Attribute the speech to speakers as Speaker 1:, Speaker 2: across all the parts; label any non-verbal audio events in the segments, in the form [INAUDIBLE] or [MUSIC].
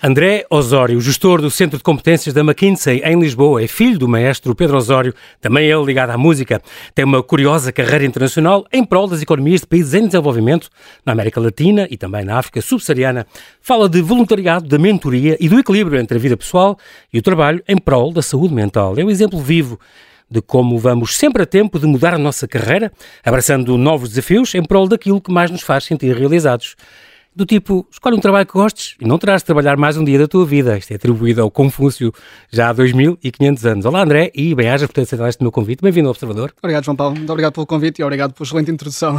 Speaker 1: André Osório, gestor do Centro de Competências da McKinsey em Lisboa, é filho do maestro Pedro Osório, também ele ligado à música. Tem uma curiosa carreira internacional em prol das economias de países em desenvolvimento, na América Latina e também na África subsaariana. Fala de voluntariado, da mentoria e do equilíbrio entre a vida pessoal e o trabalho em prol da saúde mental. É um exemplo vivo de como vamos sempre a tempo de mudar a nossa carreira, abraçando novos desafios em prol daquilo que mais nos faz sentir realizados do tipo, escolhe um trabalho que gostes e não terás de trabalhar mais um dia da tua vida. Isto é atribuído ao Confúcio já há 2500 anos. Olá André e bem-ajas por ter aceitado este meu convite. Bem-vindo ao Observador.
Speaker 2: Obrigado João Paulo, muito obrigado pelo convite e obrigado pela excelente introdução.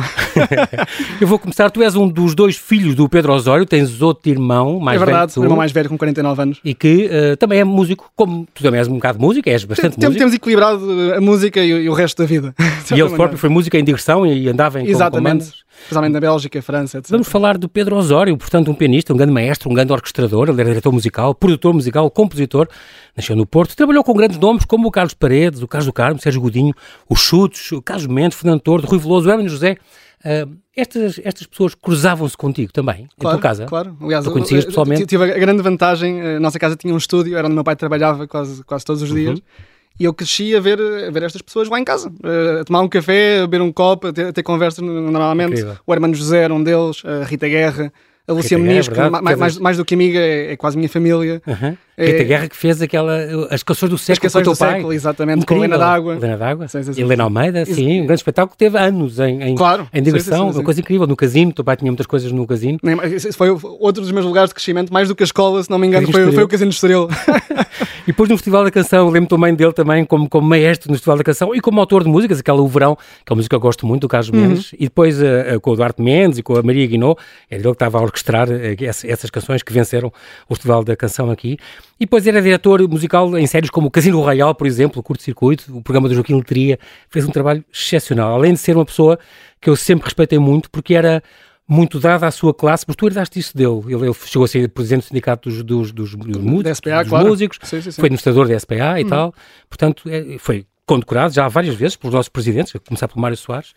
Speaker 2: [LAUGHS]
Speaker 1: Eu vou começar, tu és um dos dois filhos do Pedro Osório, tens outro irmão mais
Speaker 2: velho É verdade,
Speaker 1: velho
Speaker 2: um irmão mais velho com 49 anos.
Speaker 1: e que uh, também é músico, como tu também és um bocado de música, és bastante
Speaker 2: Tem-
Speaker 1: músico.
Speaker 2: Temos equilibrado uh, a música e, o- e o resto da vida. [LAUGHS]
Speaker 1: E ele próprio foi músico em digressão e andava em com-
Speaker 2: Exatamente. Especialmente na Bélgica, França, etc.
Speaker 1: Vamos falar do Pedro Osório, portanto, um pianista, um grande maestro, um grande orquestrador, ele era diretor musical, produtor musical, compositor, nasceu no Porto, trabalhou com grandes nomes como o Carlos Paredes, o Carlos do Carmo, Sérgio Godinho, os Chutes, o Carlos Mendes, Fernando Tordo, Rui Veloso, o Hermano José. Ah, estas, estas pessoas cruzavam-se contigo também, em
Speaker 2: Claro,
Speaker 1: tua casa?
Speaker 2: Claro, aliás,
Speaker 1: Tu conhecias pessoalmente?
Speaker 2: Tive a grande vantagem, a nossa casa tinha um estúdio, era onde meu pai trabalhava quase, quase todos os dias.
Speaker 1: Uhum.
Speaker 2: E eu cresci a ver, a ver estas pessoas lá em casa, eh, a tomar um café, a beber um copo, a ter, a ter conversas normalmente.
Speaker 1: Incrível.
Speaker 2: O Hermano José era um deles, a Rita Guerra, a
Speaker 1: é
Speaker 2: Muniz,
Speaker 1: verdade, quer
Speaker 2: mais,
Speaker 1: dizer-
Speaker 2: mais do que amiga, é, é quase minha família.
Speaker 1: Uhum.
Speaker 2: É-
Speaker 1: Rita Guerra que fez aquela, as canções do
Speaker 2: As
Speaker 1: século com o
Speaker 2: canções
Speaker 1: teu
Speaker 2: do
Speaker 1: pai.
Speaker 2: século, exatamente, com
Speaker 1: Incrível.
Speaker 2: Helena d'Água.
Speaker 1: Helena d'Água.
Speaker 2: Sim, sim, sim.
Speaker 1: Helena Almeida,
Speaker 2: Isso.
Speaker 1: sim, um grande espetáculo que teve anos em, em,
Speaker 2: Claro.
Speaker 1: em
Speaker 2: sim,
Speaker 1: uma coisa incrível. No casino, teu pai tinha muitas coisas no casino.
Speaker 2: Mais- Esse foi outro dos meus lugares de crescimento, mais do que a escola, se não me engano, foi, foi o Casino de Estoril. [LAUGHS]
Speaker 1: E depois no Festival da Canção, eu lembro também dele também como, como maestro no Festival da Canção e como autor de músicas, aquela O Verão, que é uma música que eu gosto muito, do Carlos
Speaker 2: Uhum.
Speaker 1: Mendes, e depois eh, com o Duarte Mendes e com a Maria Guinot, é ele que estava a orquestrar eh, essa- essas canções que venceram o Festival da Canção aqui. E depois era diretor musical em séries como Casino Royal, por exemplo, o Curto Circuito, o programa do Joaquim Letria, fez um trabalho excepcional, além de ser uma pessoa que eu sempre respeitei muito, porque era muito dada à sua classe, porque tu herdaste isso dele. Ele, ele chegou a ser presidente do sindicato dos, dos, dos, dos músicos,
Speaker 2: SPA,
Speaker 1: dos
Speaker 2: claro.
Speaker 1: músicos,
Speaker 2: Sim, sim, sim.
Speaker 1: foi administrador da SPA e tal, portanto, é- foi condecorado já várias vezes pelos nossos presidentes, a começar pelo Mário Soares,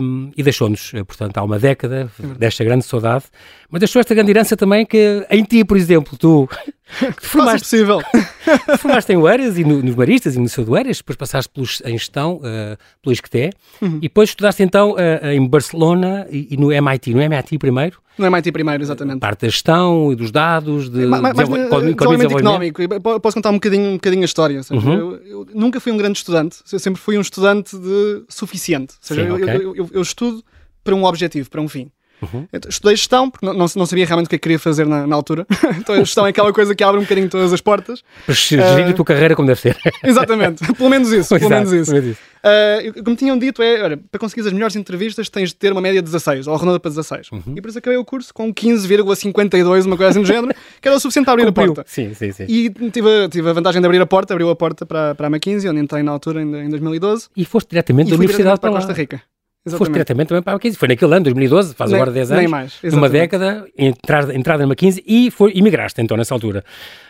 Speaker 1: um, e deixou-nos, eh, portanto, há uma década desta grande saudade, mas deixou esta grande herança também que em ti, por exemplo, tu, [LAUGHS] que formaste,
Speaker 2: possível.
Speaker 1: te [LAUGHS] formaste em Oeiras e no, nos Maristas e no Liceu de Oeiras, depois passaste pelos, em gestão, eh, pelo ISCTE,
Speaker 2: Uhum.
Speaker 1: e depois estudaste então eh, em Barcelona e, e no MIT, no MIT primeiro,
Speaker 2: No MIT primeiro, exatamente.
Speaker 1: parte da gestão e dos dados, de
Speaker 2: Ma- ma- Mais,
Speaker 1: desenvol-
Speaker 2: de-
Speaker 1: economia e
Speaker 2: desenvolvimento
Speaker 1: desenvolvimento.
Speaker 2: económico. Po- Posso contar um bocadinho, um bocadinho a história. seja,
Speaker 1: Uhum.
Speaker 2: eu, eu nunca fui um grande estudante. Eu sempre fui um estudante de suficiente. Ou seja,
Speaker 1: Sim,
Speaker 2: eu, eu- eu- eu estudo para um objetivo, para um fim.
Speaker 1: Uhum.
Speaker 2: Estudei gestão, porque não, não, não sabia realmente o que é que queria fazer na, na altura. [LAUGHS] então a gestão é aquela coisa que abre um bocadinho todas as portas.
Speaker 1: Para gerir a tua carreira como deve ser. [LAUGHS]
Speaker 2: Exatamente. pelo menos isso. [LAUGHS] pelo
Speaker 1: Exato,
Speaker 2: menos isso.
Speaker 1: pelo menos isso.
Speaker 2: Ah, eu- como tinham dito, é, olha, para conseguir as melhores entrevistas tens de ter uma média de 16, ou arredonda para 16.
Speaker 1: Uhum.
Speaker 2: E por isso acabei o curso com 15,52, uma coisa assim do género, que era o suficiente para abrir
Speaker 1: Cumpriu.
Speaker 2: a porta.
Speaker 1: Sim, sim, sim.
Speaker 2: E tive, a- tive a vantagem de abrir a porta, abriu a porta para, para a McKinsey, onde entrei na altura, em, em 2012,
Speaker 1: E foste diretamente
Speaker 2: e
Speaker 1: da universidade
Speaker 2: diretamente
Speaker 1: para,
Speaker 2: para. Costa Rica.
Speaker 1: Foste
Speaker 2: Exatamente.
Speaker 1: diretamente também para a McKinsey. Foi naquele ano, 2012, faz
Speaker 2: Nem-
Speaker 1: agora 10
Speaker 2: nem
Speaker 1: anos.
Speaker 2: mais,
Speaker 1: Numa
Speaker 2: exatamente.
Speaker 1: década, entrada, entrada na McKinsey e foi, imigraste então nessa altura.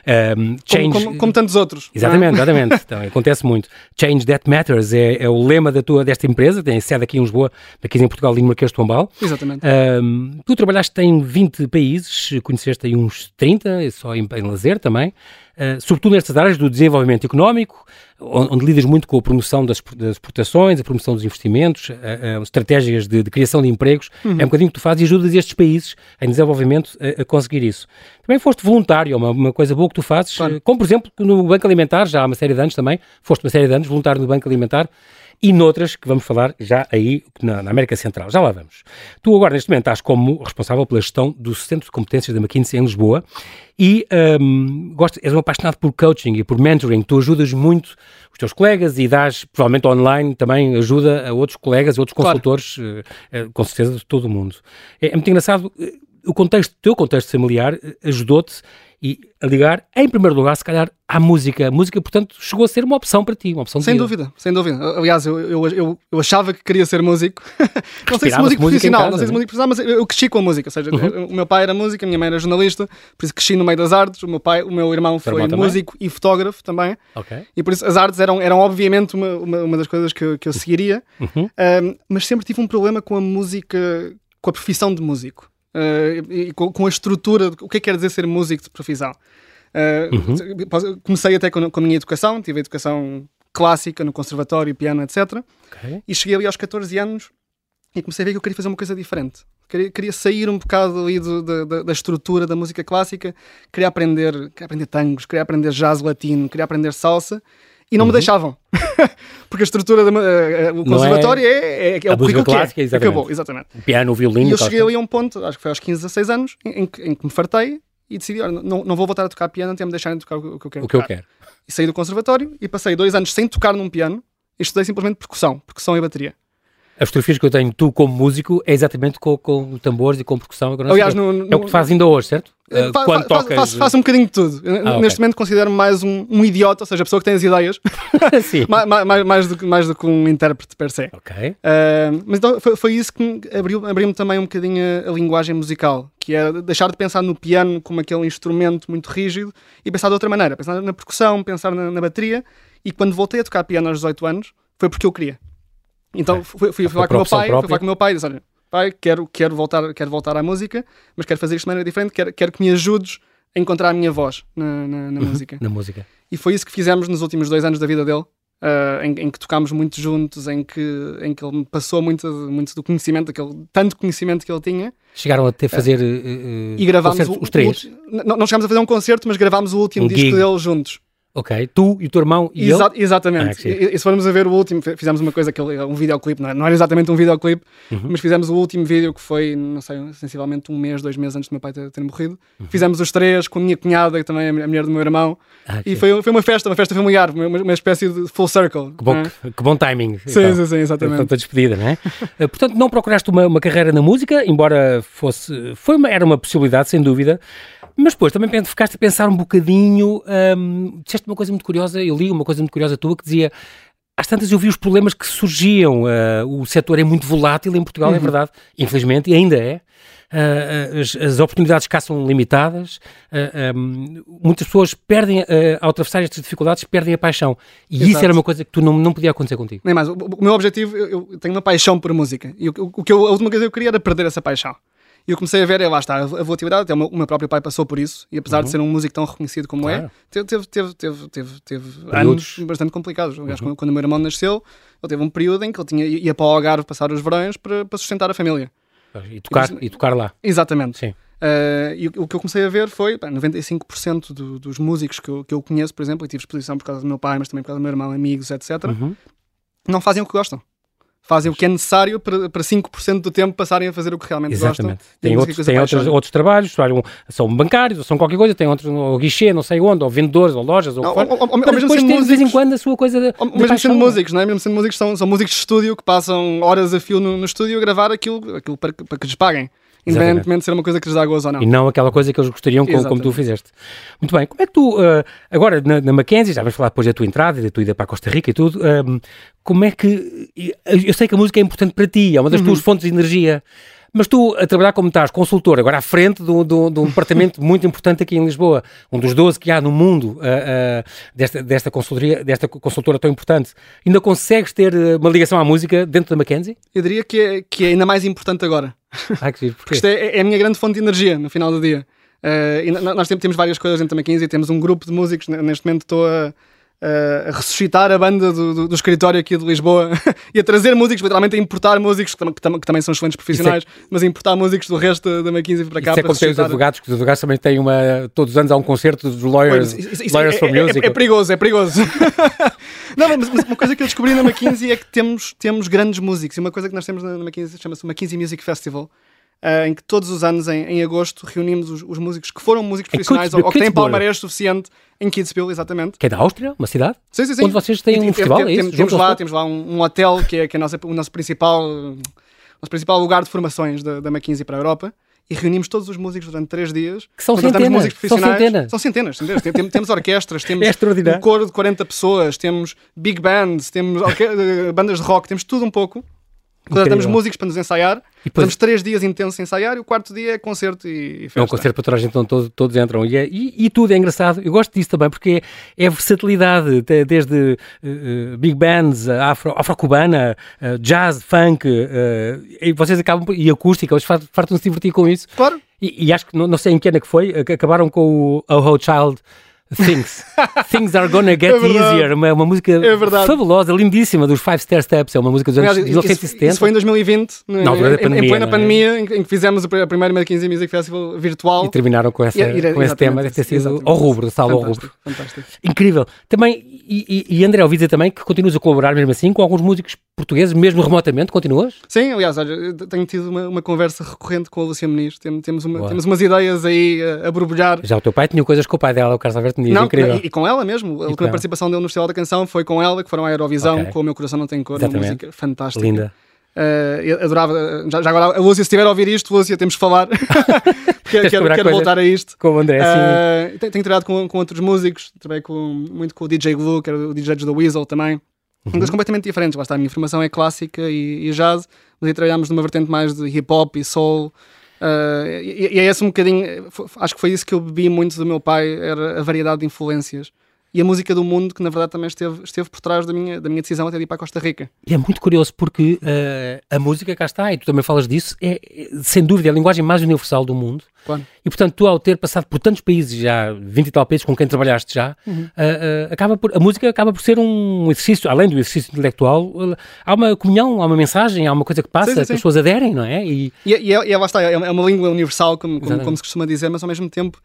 Speaker 1: Um,
Speaker 2: Como,
Speaker 1: change,
Speaker 2: como, como tantos outros. é?
Speaker 1: Exatamente, exatamente. Então, acontece muito. Change That Matters é, é o lema da tua, desta empresa, tem sede aqui em Lisboa, McKinsey em Portugal e no Marquês de Pombal.
Speaker 2: Exatamente.
Speaker 1: Um, tu trabalhaste em 20 países, conheceste aí uns 30, só em, em lazer também, uh, sobretudo nestas áreas do desenvolvimento económico, onde, lidas muito com a promoção das, exportações, a promoção dos investimentos, uh, uh, estratégias de, de criação de empregos. É um bocadinho que tu fazes e ajudas estes países em desenvolvimento a, a conseguir isso. Também foste voluntário, é uma, uma coisa boa que tu fazes,
Speaker 2: Claro.
Speaker 1: como por exemplo no Banco Alimentar, já há uma série de anos também, foste uma série de anos voluntário no Banco Alimentar e noutras que vamos falar já aí na, na América Central. Já lá vamos. Tu agora, neste momento, estás como responsável pela gestão do Centro de Competências da McKinsey em Lisboa e hum, gostas, és um apaixonado por coaching e por mentoring. Tu ajudas muito os teus colegas e dás, provavelmente online, também ajuda a outros colegas, outros
Speaker 2: Claro.
Speaker 1: consultores, eh, eh, com certeza, de todo o mundo. É, é muito engraçado, eh, o contexto, o teu contexto familiar ajudou-te e a ligar, em primeiro lugar, se calhar, à música. A música, portanto, chegou a ser uma opção para ti, uma opção
Speaker 2: Sem
Speaker 1: vida.
Speaker 2: dúvida, sem dúvida. Aliás, eu, eu, eu, eu achava que queria ser músico. [LAUGHS] não sei se músico profissional,
Speaker 1: casa,
Speaker 2: não sei se
Speaker 1: é?
Speaker 2: músico profissional, mas eu, cresci com a música. Ou seja, o meu pai era músico, a minha mãe era jornalista, por isso cresci no meio das artes. O meu pai, o meu irmão foi
Speaker 1: irmão também?
Speaker 2: músico e fotógrafo também.
Speaker 1: Ok.
Speaker 2: E por isso as artes eram, eram obviamente uma, uma, uma das coisas que, eu- que eu seguiria.
Speaker 1: Uhum.
Speaker 2: Um, mas sempre tive um problema com a música, com a profissão de músico. Uh, e, com, a estrutura, o que é que quer dizer ser músico de profissão. Uh, uhum. Comecei até com, com, a minha educação, tive a educação clássica no conservatório, piano, etc. Okay. E cheguei ali aos 14 anos e comecei a ver que eu queria fazer uma coisa diferente. Queria, queria sair um bocado ali do, da, da, estrutura da música clássica, queria aprender, queria aprender tangos, queria aprender jazz latino, queria aprender salsa e não uhum. me deixavam. [LAUGHS] Porque a estrutura do uh, uh, conservatório é, é, é, é o currículo clássica, que é. Exatamente. Acabou, exatamente.
Speaker 1: O piano, o violino.
Speaker 2: E eu cheguei ali a um ponto, acho que foi aos 15, 16 anos, em, em, que me fartei e decidi, olha, não, não vou voltar a tocar piano até me deixarem de tocar o, que eu quero.
Speaker 1: O que tocar. eu quero.
Speaker 2: E saí do conservatório e passei dois anos sem tocar num piano e estudei simplesmente percussão, percussão e bateria.
Speaker 1: As fotografias que eu tenho, tu como músico, é exatamente com, com tambores e com percussão. Agora
Speaker 2: Aliás, no, no,
Speaker 1: é o que faz ainda hoje, certo?
Speaker 2: Uh, fa, Quando fa, tocas... faço, faço, um bocadinho de tudo. Ah, Neste okay. momento considero-me mais um, um, idiota, ou seja, a pessoa que tem as ideias, [LAUGHS] [LAUGHS] mais, mais, mais, do, mais do que um intérprete per se.
Speaker 1: Okay.
Speaker 2: Uh, mas então foi, foi, isso que abriu, abriu-me também um bocadinho a, a, linguagem musical, que é deixar de pensar no piano como aquele instrumento muito rígido e pensar de outra maneira, pensar na percussão, pensar na, na bateria. E quando voltei a tocar piano aos 18 anos, foi porque eu queria. Então fui, fui, falar com o meu pai, fui falar com o meu pai e disse: olha, pai, quero, quero, voltar, quero voltar à música, mas quero fazer isto de maneira diferente, quero, quero que me ajudes a encontrar a minha voz na, na, na uhum, música.
Speaker 1: na música.
Speaker 2: E foi isso que fizemos nos últimos dois anos da vida dele. Uh, em, em, que tocámos muito juntos, em que, em que ele me passou muito, muito do conhecimento, aquele, tanto conhecimento que ele tinha.
Speaker 1: Chegaram a ter fazer uh,
Speaker 2: e gravámos o,
Speaker 1: os três? O,
Speaker 2: não, não chegámos a fazer um concerto, mas gravámos o último um disco gig. dele juntos.
Speaker 1: Ok, tu e o teu irmão e Exa
Speaker 2: ele? Exatamente. Ah, e, e, se formos a ver o último, fizemos uma coisa, aquele, um videoclipe, não, é? não era exatamente um videoclipe, uhum. mas fizemos o último vídeo que foi, não sei, sensivelmente um mês, dois meses antes do meu pai ter, ter morrido. Uhum. Fizemos os três com a minha cunhada, que também é a mulher do meu irmão, ah, e foi, foi uma festa, uma festa familiar, uma, uma espécie de full circle.
Speaker 1: Que bom, é? que bom timing.
Speaker 2: Sim, então. sim, sim, exatamente.
Speaker 1: Portanto, a despedida, não é? [LAUGHS] Eh, portanto, não procuraste uma, uma carreira na música, embora fosse, foi uma, era uma possibilidade, sem dúvida. Mas depois também ficaste a pensar um bocadinho, hum, disseste uma coisa muito curiosa, eu li uma coisa muito curiosa tua que dizia às tantas eu vi os problemas que surgiam. Uh, o setor é muito volátil em Portugal, é uhum. é verdade, infelizmente, e ainda é. Uh, as, as, oportunidades cá são limitadas, uh, um, muitas pessoas perdem, ao atravessar estas dificuldades, perdem a paixão. E Exato. isso era uma coisa que tu não, não podia acontecer contigo.
Speaker 2: Nem mais. O, o meu objetivo, eu, eu, tenho uma paixão por música. E o, o, que eu, a última coisa que eu queria era perder essa paixão. E eu comecei a ver, é, lá está, a volatilidade, até o meu, o meu próprio pai passou por isso, e apesar uhum. de ser um músico tão reconhecido como é, claro. é, teve, teve, teve, teve, teve anos bastante complicados. Aliás, uhum. quando, o meu irmão nasceu, ele teve um período em que ele tinha, ia para o Algarve passar os verões para, para sustentar a família.
Speaker 1: E tocar, e, e tocar lá.
Speaker 2: Exatamente.
Speaker 1: Sim.
Speaker 2: Uh, e o, que eu comecei a ver foi pá, 95% do, dos músicos que eu, que eu conheço, por exemplo, e tive exposição por causa do meu pai, mas também por causa do meu irmão, amigos, etc., uhum. não fazem o que gostam fazem o que é necessário para, para 5% do tempo passarem a fazer o que realmente
Speaker 1: Exatamente.
Speaker 2: gostam.
Speaker 1: Tem, outros, tem outros, outros trabalhos, são bancários, ou são qualquer coisa, tem outro ou guichê, não sei onde, ou vendedores, ou lojas, ou
Speaker 2: não,
Speaker 1: ou, ou,
Speaker 2: ou,
Speaker 1: depois ter de vez em quando a sua coisa de,
Speaker 2: ou, Mesmo sendo músicos, não é? Mesmo sendo músicos, são, são músicos de estúdio que passam horas a fio no, no estúdio a gravar aquilo, aquilo para, para que lhes paguem independentemente de ser uma coisa que lhes dá gozo ou não.
Speaker 1: E não aquela coisa que eles gostariam, como, como tu fizeste. Muito bem, como é que tu, uh, agora na, na, Mackenzie, já vais falar depois da tua entrada e da tua ida para a Costa Rica e tudo, um, como é que, eu sei que a música é importante para ti, é uma das uhum. tuas fontes de energia, mas tu, a trabalhar como estás, consultor, agora à frente de um, [LAUGHS] departamento muito importante aqui em Lisboa, um dos 12 que há no mundo uh, uh, desta, desta, consultoria, desta consultora tão importante, ainda consegues ter uma ligação à música dentro da Mackenzie?
Speaker 2: Eu diria que é, que é ainda mais importante agora. [LAUGHS]
Speaker 1: Ah, que
Speaker 2: Porque isto é, é, a minha grande fonte de energia no final do dia. Uh, nós temos várias coisas dentro da Mackenzie, temos um grupo de músicos, neste momento estou a a ressuscitar a banda do, do, do, escritório aqui de Lisboa [LAUGHS] e a trazer músicos, literalmente a importar músicos que, tam que, tam que também são excelentes profissionais, é, mas a importar músicos do resto da McKinsey para cá.
Speaker 1: Isso é como tem os advogados, que os advogados também têm uma. Todos os anos há um concerto dos Lawyers, isso, isso, lawyers é, for
Speaker 2: é,
Speaker 1: Music.
Speaker 2: É, é, perigoso, é perigoso. [LAUGHS] Não, mas, mas, uma coisa que eu descobri na McKinsey é que temos, temos grandes músicos e uma coisa que nós temos na McKinsey chama-se McKinsey Music Festival Uh, em que todos os anos, em, em agosto, reunimos os, os, músicos que foram músicos profissionais ou, ou, que têm palmarés suficiente em Kitzbühel, exatamente.
Speaker 1: Que é da Áustria, uma cidade?
Speaker 2: Sim, sim, sim.
Speaker 1: Onde vocês têm um festival, tem, é
Speaker 2: isso? Temos lá, temos lá um, um, hotel que é, que é nossa, o nosso principal, nosso principal lugar de formações da, da McKinsey para a Europa e reunimos todos os músicos durante três dias.
Speaker 1: Que são centenas.
Speaker 2: Músicos
Speaker 1: profissionais. São centenas.
Speaker 2: São centenas. centenas. Tem, temos orquestras, [LAUGHS] temos é um coro de 40 pessoas, temos big bands, temos [LAUGHS] bandas de rock, temos tudo um pouco Contratamos músicos para nos ensaiar, e depois... Estamos três dias intensos a ensaiar e o quarto dia é concerto e, e festa.
Speaker 1: É um concerto para toda a gente, então todos, todos entram. E, é, e, e, tudo é engraçado. Eu gosto disso também porque é, é versatilidade, desde uh, big bands, afro, afro-cubana, uh, jazz, funk, uh, e vocês acabam, e acústica, eles fartam-se divertir com isso.
Speaker 2: Claro.
Speaker 1: E, acho que, não, não sei em que ano é que foi, acabaram com o Oh Child Things. Things are gonna get [LAUGHS] é easier. Uma, uma música é fabulosa, lindíssima, dos Five Star Steps. É uma música dos anos 1970.
Speaker 2: Isso foi em 2020, Na altura da pandemia, em plena é? pandemia, em, que fizemos a primeira McKinsey Music Festival virtual.
Speaker 1: E terminaram com, essa, e, com esse tema. Deve ter sido ao rubro, salvo ao rubro. Fantástico. Incrível. Também, e, e, e André, ouvi dizer também que continuas a colaborar mesmo assim com alguns músicos portugueses, mesmo remotamente, continuas?
Speaker 2: Sim, aliás, olha, tenho tido uma, uma conversa recorrente com a Lúcia Muniz. Temos, temos, uma, temos umas ideias aí a, a borbulhar.
Speaker 1: Já o teu pai tinha coisas com o pai dela, o Carlos Alberto
Speaker 2: Não,
Speaker 1: incrível.
Speaker 2: E, e, com ela mesmo. A última participação dele no Festival da Canção foi com ela, que foram à Eurovisão, okay. com O Meu Coração Não Tem Cor, Exatamente. uma música fantástica.
Speaker 1: Linda.
Speaker 2: Uh, adorava, já, já, agora, a Lúcia, se estiver a ouvir isto, Lúcia, temos que falar. [LAUGHS] quero, quero, quero voltar a isto.
Speaker 1: Com o André, uh,
Speaker 2: sim. Tenho, tenho trabalhado com, com outros músicos, trabalhei com, muito com o DJ Glue, que era o DJ da Weasel também. Uhum. Coisas completamente diferentes. Lá está, a minha formação é clássica e, e jazz, mas aí trabalhámos numa vertente mais de hip hop e soul. Uh, e, e, é esse um bocadinho, acho que foi isso que eu bebi muito do meu pai, era a variedade de influências e a música do mundo, que na verdade também esteve, esteve por trás da minha, da minha decisão até de ir para a Costa Rica.
Speaker 1: E é muito curioso porque uh, a música cá está, e tu também falas disso, é, é sem dúvida a linguagem mais universal do mundo.
Speaker 2: Claro.
Speaker 1: E portanto, tu ao ter passado por tantos países já, 20 e tal países com quem trabalhaste já, uhum. uh, uh, acaba por, a música acaba por ser um exercício, além do exercício intelectual, há uma comunhão, há uma mensagem, há uma coisa que passa, sim, sim, que sim. as pessoas aderem, não é?
Speaker 2: E, e, e, é, e é, lá está, é uma língua universal, como, como, como se costuma dizer, mas ao mesmo tempo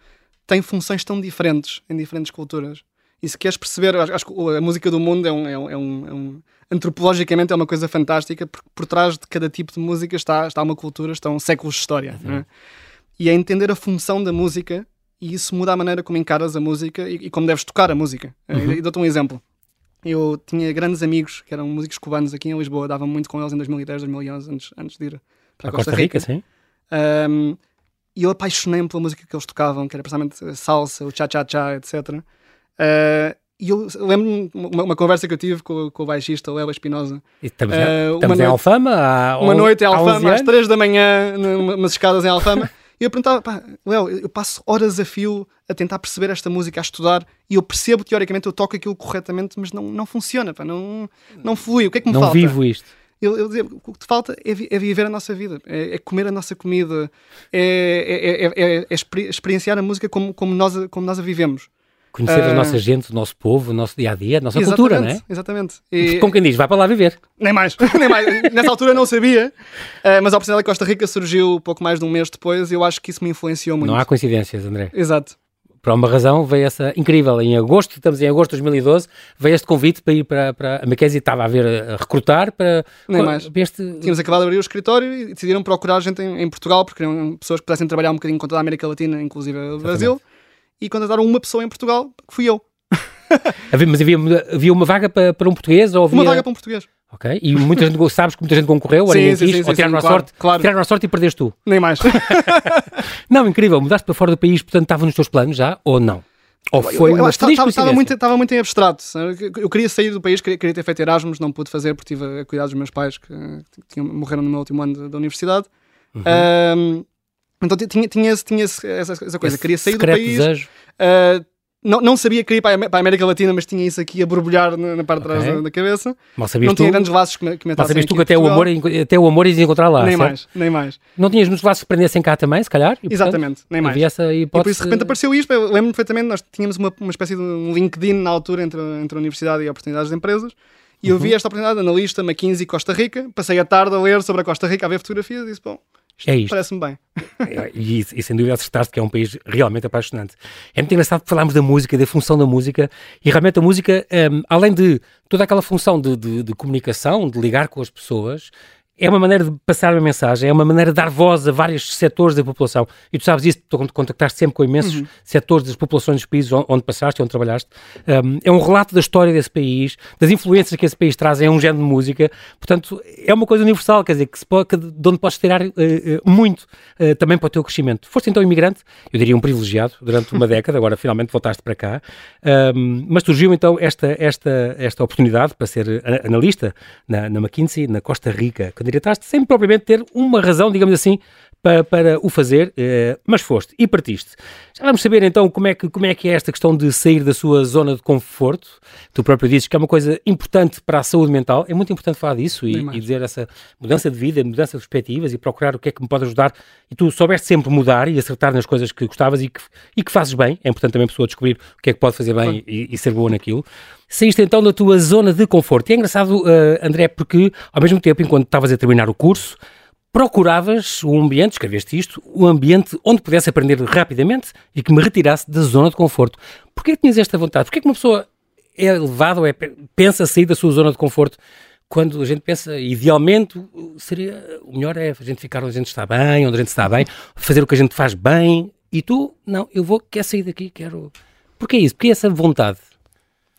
Speaker 2: tem funções tão diferentes em diferentes culturas. E se queres perceber, acho que a música do mundo é um, é um, é um, é um antropologicamente é uma coisa fantástica, porque por trás de cada tipo de música está, está uma cultura, estão séculos de história. Uhum. É? E é entender a função da música e isso muda a maneira como encaras a música e, e como deves tocar a música. Uhum. E dou-te um exemplo. Eu tinha grandes amigos que eram músicos cubanos aqui em Lisboa, dava muito com eles em 2010, 2011, antes, antes de ir para a Costa, Costa Rica.
Speaker 1: Rica sim.
Speaker 2: Um, e eu apaixonei-me pela música que eles tocavam, que era precisamente salsa, o cha-cha-cha, etc. Uh, e eu lembro-me uma, uma, conversa que eu tive com, com o baixista Léo Espinosa.
Speaker 1: Estamos, uh, estamos em Alfama? Há
Speaker 2: uma noite em Alfama, às 3 da manhã, numas escadas em Alfama. [LAUGHS] e eu perguntava, pá, Léo, eu passo horas a fio a tentar perceber esta música, a estudar, e eu percebo teoricamente, eu toco aquilo corretamente, mas não, não funciona, pá, não, não flui. O que é que me
Speaker 1: não
Speaker 2: falta?
Speaker 1: Não vivo isto.
Speaker 2: Eu, eu dizia, o que te falta é, vi, é, viver a nossa vida, é, é comer a nossa comida, é, é, é, é experienciar a música como, como, nós, como nós a vivemos.
Speaker 1: Conhecer uh, a nossa ah, gente, o nosso povo, o nosso dia a dia, a nossa cultura, não é?
Speaker 2: Exatamente.
Speaker 1: E, Como quem diz, vai para lá viver.
Speaker 2: Nem mais, [LAUGHS] nem mais. Nessa altura não sabia, uh, mas a oportunidade de Costa Rica surgiu pouco mais de um mês depois e eu acho que isso me influenciou muito.
Speaker 1: Não há coincidências, André.
Speaker 2: Exato.
Speaker 1: Por uma razão veio essa incrível. Em agosto, estamos em agosto de 2012, veio este convite para ir para, para a Mackenzie, estava a ver a recrutar para.
Speaker 2: Nem mais. Este... Tínhamos acabado de abrir o escritório e decidiram procurar gente em, em Portugal, porque queriam pessoas que pudessem trabalhar um bocadinho com toda a América Latina, inclusive o Brasil. E contrataram uma pessoa em Portugal, que fui eu. [LAUGHS]
Speaker 1: Mas havia, havia uma vaga para, para um português? Ou havia...
Speaker 2: Uma vaga para um português.
Speaker 1: Ok. E muita gente, sabes que muita gente concorreu, sim, sim, quis, sim, ou tiraram a claro, sorte, claro. tiraram a sorte e perdeste tu.
Speaker 2: Nem mais. [LAUGHS]
Speaker 1: não, incrível. Mudaste para fora do país, portanto estava nos teus planos já, ou não? Ou foi
Speaker 2: eu, eu, estava, estava, muito, estava muito em abstrato. Eu queria sair do país, queria, queria, ter feito Erasmus, não pude fazer porque tive a cuidar dos meus pais que tinham, morreram no meu último ano da universidade. Uhum. Um, então tinha, tinha, tinha essa, essa coisa,
Speaker 1: esse
Speaker 2: queria sair do país. Desejo. Uh, não, não sabia que ia para a América Latina, mas tinha isso aqui a borbulhar na, na parte de trás da, da, cabeça.
Speaker 1: Mal sabias
Speaker 2: não
Speaker 1: tu,
Speaker 2: tinha grandes laços que me, que me
Speaker 1: Mal sabias tu que até o, amor, até o amor ias encontrar lá.
Speaker 2: Nem
Speaker 1: certo?
Speaker 2: mais, nem mais.
Speaker 1: Não tinhas muitos laços que prendessem cá também, se calhar?
Speaker 2: E, Exatamente, nem mais.
Speaker 1: Essa hipótese...
Speaker 2: E por isso de repente apareceu isto. Eu lembro perfeitamente, nós tínhamos uma, uma espécie de um LinkedIn na altura entre, entre a universidade e oportunidades de empresas. E eu vi uhum. esta oportunidade, analista, McKinsey, Costa Rica. Passei a tarde a ler sobre a Costa Rica, a ver fotografias e disse: Bom, é isto. Parece-me bem.
Speaker 1: É, e, e, sem dúvida acertaste que é um país realmente apaixonante. É muito engraçado falarmos da música, da função da música, e realmente a música, um, além de toda aquela função de, de, de comunicação, de ligar com as pessoas, é uma maneira de passar uma mensagem, é uma maneira de dar voz a vários setores da população. E tu sabes isso, tu contactaste sempre com imensos uhum. setores das populações dos países onde passaste, onde trabalhaste. Um, é um relato da história desse país, das influências que esse país traz, é um género de música. Portanto, é uma coisa universal, quer dizer, que, se pode, que de onde podes tirar uh, muito uh, também para o teu crescimento. Foste então imigrante, eu diria um privilegiado, durante uma [LAUGHS] década, agora finalmente voltaste para cá. Um, mas surgiu então esta, esta, esta oportunidade para ser analista na, na McKinsey, na Costa Rica. Quando candidataste sem propriamente ter uma razão, digamos assim, para, para o fazer, eh, mas foste e partiste. Já vamos saber então como é, que, como é que é esta questão de sair da sua zona de conforto. Tu próprio dizes que é uma coisa importante para a saúde mental, é muito importante falar disso e, e dizer essa mudança de vida, mudança de perspectivas e procurar o que é que me pode ajudar. E tu soubeste sempre mudar e acertar nas coisas que gostavas e que, e que fazes bem. É importante também a pessoa descobrir o que é que pode fazer bem e, e ser boa naquilo. Saíste então da tua zona de conforto. E é engraçado, uh, André, porque ao mesmo tempo, enquanto estavas a terminar o curso, procuravas um ambiente, escreveste isto, um ambiente onde pudesse aprender rapidamente e que me retirasse da zona de conforto. Porquê tinhas esta vontade? Porquê que uma pessoa é levada ou é, pensa sair da sua zona de conforto quando a gente pensa, idealmente, seria o melhor é a gente ficar onde a gente está bem, onde a gente está bem, fazer o que a gente faz bem, e tu, não, eu vou, quero sair daqui, quero... Porquê isso? Porquê essa vontade?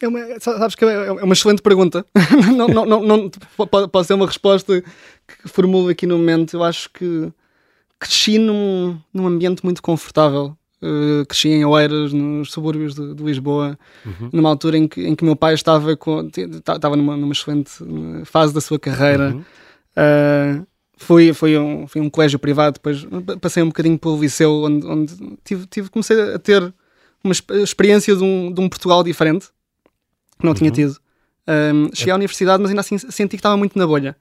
Speaker 2: É uma, sabes que é, é uma excelente pergunta. [LAUGHS] não, não, não, não, pode, pode ser uma resposta que formulo aqui no momento. Eu acho que cresci num, num ambiente muito confortável. Uh, cresci em Oeiras, nos subúrbios de, de Lisboa, uhum. numa altura em que, em que meu pai estava, com, estava numa, numa excelente fase da sua carreira. Uhum. Uh, fui, fui, um, fui um colégio privado, depois passei um bocadinho pelo liceu, onde, onde tive, tive, comecei a ter uma experiência de um, de um Portugal diferente que não uhum. tinha tido. Um, cheguei é. à universidade, mas ainda assim senti que estava muito na bolha.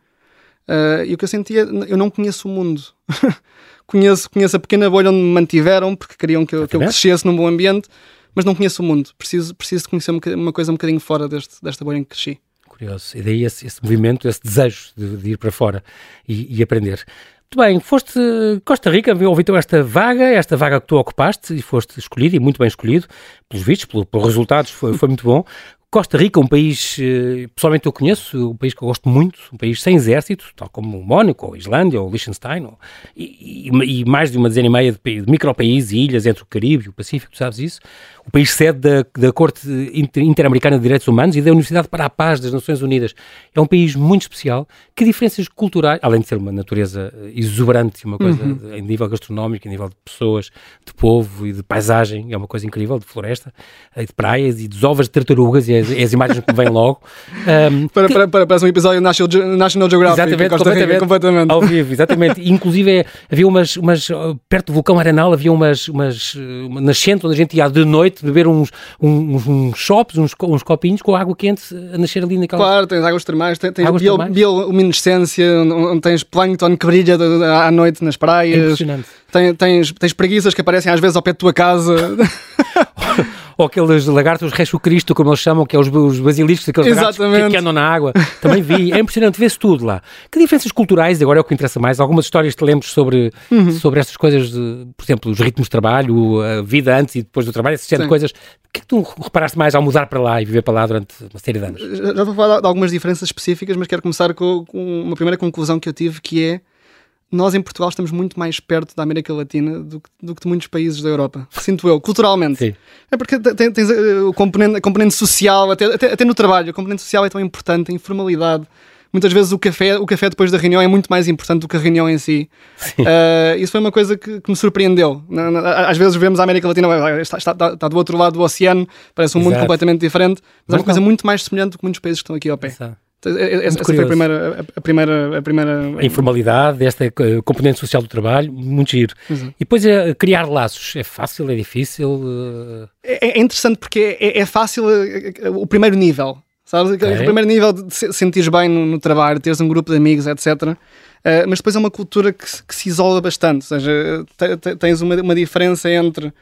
Speaker 2: Uh, e o que eu sentia, eu não conheço o mundo. [LAUGHS] conheço, conheço a pequena bolha onde me mantiveram porque queriam que eu, que eu crescesse num bom ambiente, mas não conheço o mundo. Preciso, preciso conhecer uma coisa um bocadinho fora deste, desta bolha em que cresci.
Speaker 1: Curioso. E daí esse, esse movimento, esse desejo de, de ir para fora e, e aprender. Muito bem, foste Costa Rica, ouvi então esta vaga, esta vaga que tu ocupaste e foste escolhido, e muito bem escolhido, pelos vistos, pelos, pelos resultados, foi, foi muito bom. Costa Rica, um país, eh, pessoalmente eu conheço, um país que eu gosto muito, um país sem exército, tal como o Mónaco, ou a Islândia, ou Liechtenstein, ou, e, e, mais de uma dezena e meia de, de micropaíses e ilhas entre o Caribe e o Pacífico, tu sabes isso? O país sede da, da Corte Interamericana de Direitos Humanos e da Universidade para a Paz das Nações Unidas. É um país muito especial, que diferenças culturais, além de ser uma natureza eh, exuberante, uma coisa uhum. em nível gastronómico, em nível de pessoas, de povo e de paisagem, é uma coisa incrível, de floresta, eh, de praias e de ovas de tartarugas e as, as imagens que vêm logo.
Speaker 2: Um, para, que... para, para, para um episódio National, National Geographic.
Speaker 1: Exatamente, completamente, completamente. Ao vivo, exatamente. [LAUGHS] Inclusive é, havia umas, umas, perto do vulcão Arenal havia umas, umas uma nascente onde a gente ia de noite beber uns, uns, uns shops, uns, uns copinhos com água quente a nascer ali naquela...
Speaker 2: Claro, tens águas termais, tens, tens águas bio, bioluminescência, onde tens plâncton que brilha à noite nas praias. É
Speaker 1: impressionante.
Speaker 2: Tens, tens, tens preguiças que aparecem às vezes ao pé da tua casa. [LAUGHS] [LAUGHS]
Speaker 1: ou aqueles lagartos resto Cristo, como eles chamam, que é os, os basiliscos, aqueles lagartos que, que, andam na água. Também vi, é impressionante, vê-se tudo lá. Que diferenças culturais, agora é o que interessa mais, algumas histórias te lembres sobre, uhum. sobre estas coisas, de, por exemplo, os ritmos de trabalho, a vida antes e depois do trabalho, de coisas. O que é que tu reparaste mais ao mudar para lá e viver para lá durante uma série de anos?
Speaker 2: Já, já vou falar de algumas diferenças específicas, mas quero começar com, com uma primeira conclusão que eu tive, que é nós em Portugal estamos muito mais perto da América Latina do que, do que de muitos países da Europa. Sinto eu, culturalmente.
Speaker 1: Sim.
Speaker 2: É porque tens, tens eh, o componente, a componente social, até, até, até, no trabalho, a componente social é tão importante, a informalidade. Muitas vezes o café, o café depois da reunião é muito mais importante do que a reunião em si. Uh, isso foi uma coisa que, que me surpreendeu. Às vezes vemos a América Latina, está, está, está, do outro lado do oceano, parece um Exato. mundo completamente diferente, mas, mas é uma coisa muito mais semelhante do que muitos países que estão aqui ao pé. Exato. Essa foi a primeira, a primeira, a primeira.
Speaker 1: A informalidade, esta eh, componente social do trabalho, muito giro. Uhum. E depois é, criar laços, é fácil, é difícil?
Speaker 2: É, é interessante porque é, é, fácil o primeiro nível, sabes? Okay. O primeiro nível de sentires bem no, no, trabalho, teres um grupo de amigos, etc. Uh, mas depois é uma cultura que, que se isola bastante, ou seja, tens uma, uma diferença entre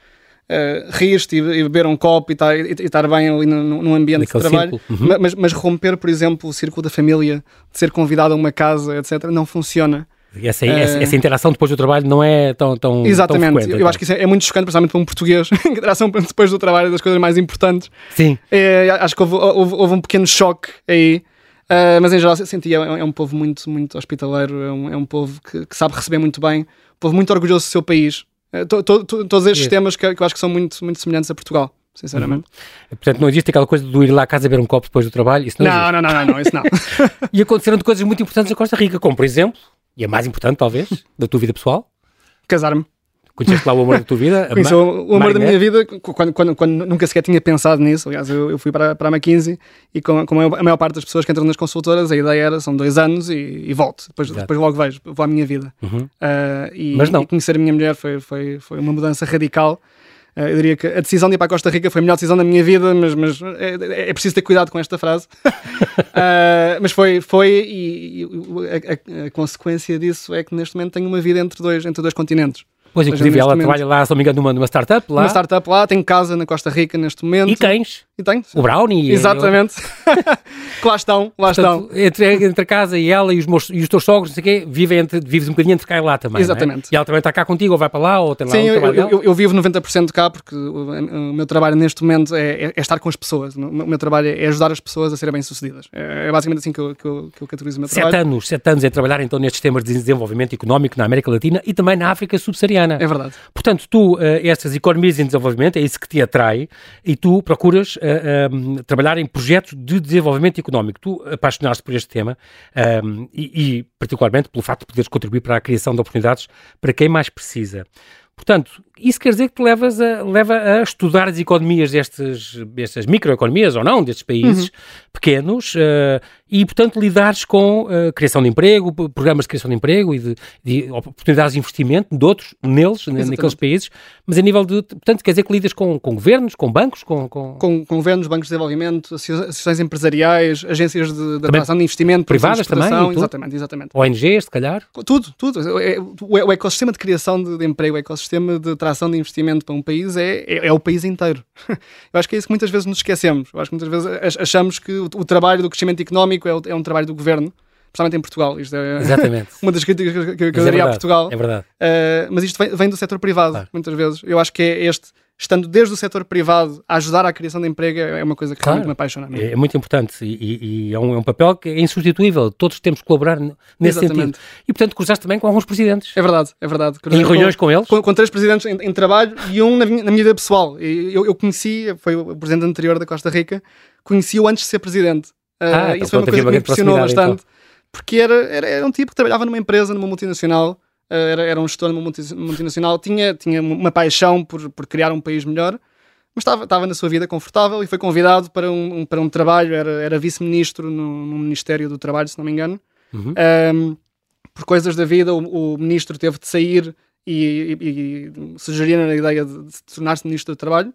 Speaker 2: uh, rir-te e, e, beber um copo e estar, e, e estar bem ali num ambiente Naquele de trabalho, uhum. mas, mas romper, por exemplo, o círculo da família, de ser convidado a uma casa, etc., não funciona.
Speaker 1: Essa, uh, essa, essa, interação depois do trabalho não é tão, tão
Speaker 2: Exatamente,
Speaker 1: tão frequente,
Speaker 2: eu então. acho que isso é, é, muito chocante, principalmente para um português. [LAUGHS] a interação [LAUGHS] depois do trabalho é das coisas mais importantes.
Speaker 1: Sim.
Speaker 2: É, acho que houve, houve, houve, um pequeno choque aí. Uh, mas em geral sentia é, é, um povo muito, muito hospitaleiro, é um, é um povo que, que, sabe receber muito bem, um povo muito orgulhoso do seu país. Eh, to, to, to, todos estes temas que, que, eu acho que são muito, muito semelhantes a Portugal, sinceramente.
Speaker 1: Uhum. Portanto, não existe aquela coisa de ir lá à casa beber um copo depois do trabalho? Isso não,
Speaker 2: não, não, não, não, não, isso não. [LAUGHS]
Speaker 1: e aconteceram coisas muito importantes na Costa Rica, como por exemplo, e a mais importante talvez, da tua vida pessoal?
Speaker 2: Casar-me.
Speaker 1: Conheceste lá o amor da tua vida?
Speaker 2: Conheci o, o amor da minha vida quando, quando, quando, nunca sequer tinha pensado nisso. Aliás, eu, eu fui para, para a McKinsey e com, com, a maior parte das pessoas que entram nas consultoras, a ideia era são dois anos e, e volto. Depois, depois logo vejo, vou à minha vida. Uhum. Uh, e, Mas não. E conhecer a minha mulher foi, foi, foi uma mudança radical. Uh, eu diria que a decisão de ir para a Costa Rica foi a melhor decisão da minha vida, mas, mas é, é preciso ter cuidado com esta frase. uh, [LAUGHS] mas foi, foi e, e a, a, a, consequência disso é que neste momento tenho uma vida entre dois, entre dois continentes.
Speaker 1: Pois, inclusive, ela momento, trabalha lá, se não me engano, numa, numa startup lá.
Speaker 2: Uma startup lá, tem casa na Costa Rica neste momento.
Speaker 1: E cães.
Speaker 2: E tem.
Speaker 1: O Brownie.
Speaker 2: Exatamente. que [LAUGHS] lá estão, lá Portanto,
Speaker 1: estão. Entre, entre a casa e ela e os, meus, e os teus sogros, não sei o quê, vivem entre, vives um bocadinho entre cá e lá também. É?
Speaker 2: Exatamente.
Speaker 1: É? E ela também está cá contigo, ou vai para lá, ou tem lá
Speaker 2: Sim,
Speaker 1: um
Speaker 2: eu, eu, eu, vivo 90% cá porque o, o, meu trabalho neste momento é, é, é, estar com as pessoas. O meu trabalho é ajudar as pessoas a serem bem-sucedidas. É, é, basicamente assim que eu, que, eu, que eu categorizo o meu
Speaker 1: sete
Speaker 2: trabalho.
Speaker 1: Anos, sete anos em trabalhar então nestes temas de desenvolvimento económico na América Latina e também na África subsaariana.
Speaker 2: É verdade.
Speaker 1: Portanto, tu, uh, estas economias em desenvolvimento, é isso que te atrai e tu procuras uh, uh, trabalhar em projetos de desenvolvimento económico. Tu apaixonaste por este tema e, e, particularmente, pelo facto de poderes contribuir para a criação de oportunidades para quem mais precisa. Portanto, isso quer dizer que te levas a, leva a estudar as economias destes, destas microeconomias ou não, destes países uhum. pequenos uh, e, portanto, lidares com uh, criação de emprego, programas de criação de emprego e de, de oportunidades de investimento de outros neles, Exatamente. naqueles países, mas a nível de, portanto, quer dizer que lidas com, com governos, com bancos, com...
Speaker 2: Com, com, com governos, bancos de desenvolvimento, associações empresariais, agências de, de atração de investimento,
Speaker 1: privadas também,
Speaker 2: exatamente, exatamente.
Speaker 1: ONGs, se calhar?
Speaker 2: Tudo, tudo. É, o, o ecossistema de criação de, de emprego, o ecossistema de atração de investimento para um país é, é, é, o país inteiro. [LAUGHS] Eu acho que é isso que muitas vezes nos esquecemos. Eu acho que muitas vezes achamos que o, o trabalho do crescimento económico é, o, é um trabalho do governo principalmente em Portugal. Isto é
Speaker 1: Exatamente. [LAUGHS]
Speaker 2: uma das críticas que, que, que eu daria
Speaker 1: é
Speaker 2: a Portugal.
Speaker 1: É verdade.
Speaker 2: Uh, mas isto vem, vem do setor privado, claro. muitas vezes. Eu acho que é este estando desde o setor privado a ajudar à criação de emprego é uma coisa que claro, realmente me apaixona.
Speaker 1: É, é muito importante e, e é, um, é, um, papel que é insubstituível. Todos temos que colaborar nesse Exatamente. sentido. E, portanto, cruzaste também com alguns presidentes.
Speaker 2: É verdade, é verdade.
Speaker 1: Cruzei em reuniões com, com eles?
Speaker 2: Com, com, três presidentes em, em, trabalho e um na minha, na minha vida pessoal. Eu, eu conheci, foi o presidente anterior da Costa Rica, conheci-o antes de ser presidente.
Speaker 1: Ah, uh,
Speaker 2: isso foi uma coisa que me impressionou bastante. Então. Porque era, era, era um tipo que trabalhava numa empresa, numa multinacional, era, era um gestor numa multinacional, tinha, tinha uma paixão por, por criar um país melhor mas estava, estava na sua vida confortável e foi convidado para um, um para um trabalho, era, era vice-ministro no, no, Ministério do Trabalho, se não me engano. Uhum. Um, por coisas da vida, o, o, ministro teve de sair e, e, e sugerir a ideia de, de tornar-se ministro do Trabalho.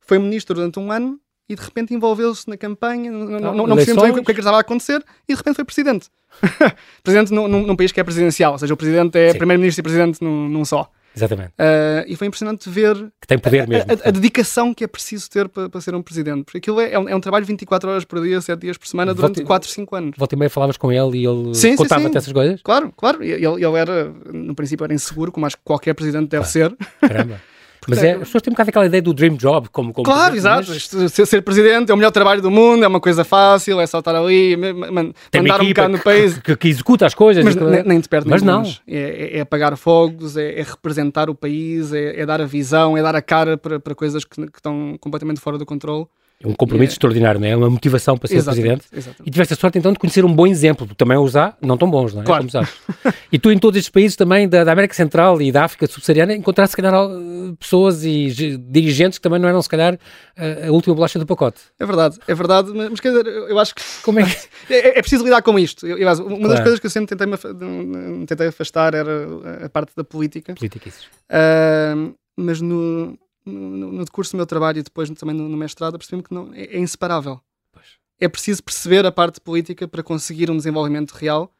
Speaker 2: Foi ministro durante um ano e de repente envolveu-se na campanha, não, não, não percebemos bem o que, é que estava a acontecer e de repente foi presidente. [LAUGHS] presidente num, num, num, país que é presidencial, ou seja, o presidente é primeiro-ministro e presidente num, num só.
Speaker 1: Exatamente.
Speaker 2: Uh, e foi impressionante ver
Speaker 1: que tem poder mesmo,
Speaker 2: a, a, a dedicação que é preciso ter para, para ser um presidente. Porque aquilo é, é, um, é um trabalho 24 horas por dia, 7 dias por semana, durante Volte, 4, 5 anos.
Speaker 1: Volta e meia falavas com ele e ele contava-te essas coisas?
Speaker 2: Claro, claro. Ele, ele era, no princípio, era inseguro, como acho que qualquer presidente deve ah, ser.
Speaker 1: Caramba. [LAUGHS] Mas é, as pessoas têm um bocado aquela ideia do dream job, como, como
Speaker 2: Claro, exato. Mas... Ser, ser, presidente é o melhor trabalho do mundo, é uma coisa fácil, é só estar ali, man, mandar um bocado no país.
Speaker 1: Que, que, executa as coisas.
Speaker 2: Mas nem, nem te perde
Speaker 1: Mas não.
Speaker 2: É, é, é, apagar fogos, é, é, representar o país, é, é, dar a visão, é dar a cara para, para coisas que, que estão completamente fora do controle.
Speaker 1: É um compromisso é. extraordinário, não é? é? Uma motivação para ser exatamente, presidente.
Speaker 2: Exatamente.
Speaker 1: E tiveste a sorte então de conhecer um bom exemplo, porque também os há, não tão bons, não é?
Speaker 2: Claro.
Speaker 1: e tu em todos estes países também da, da, América Central e da África subsaariana encontraste se calhar pessoas e dirigentes que também não eram se calhar a, última bolacha do pacote.
Speaker 2: É verdade, é verdade, mas quer dizer, eu acho que
Speaker 1: Como é, que... [LAUGHS]
Speaker 2: é, é preciso lidar com isto. Eu, eu, uma claro. das coisas que eu sempre tentei, me, tentei afastar era a parte da política.
Speaker 1: Política, isso.
Speaker 2: Uh, mas no, no, no decurso do meu trabalho e depois também no, no mestrado, percebi-me que não, é, é inseparável. Pois. É preciso perceber a parte política para conseguir um desenvolvimento real.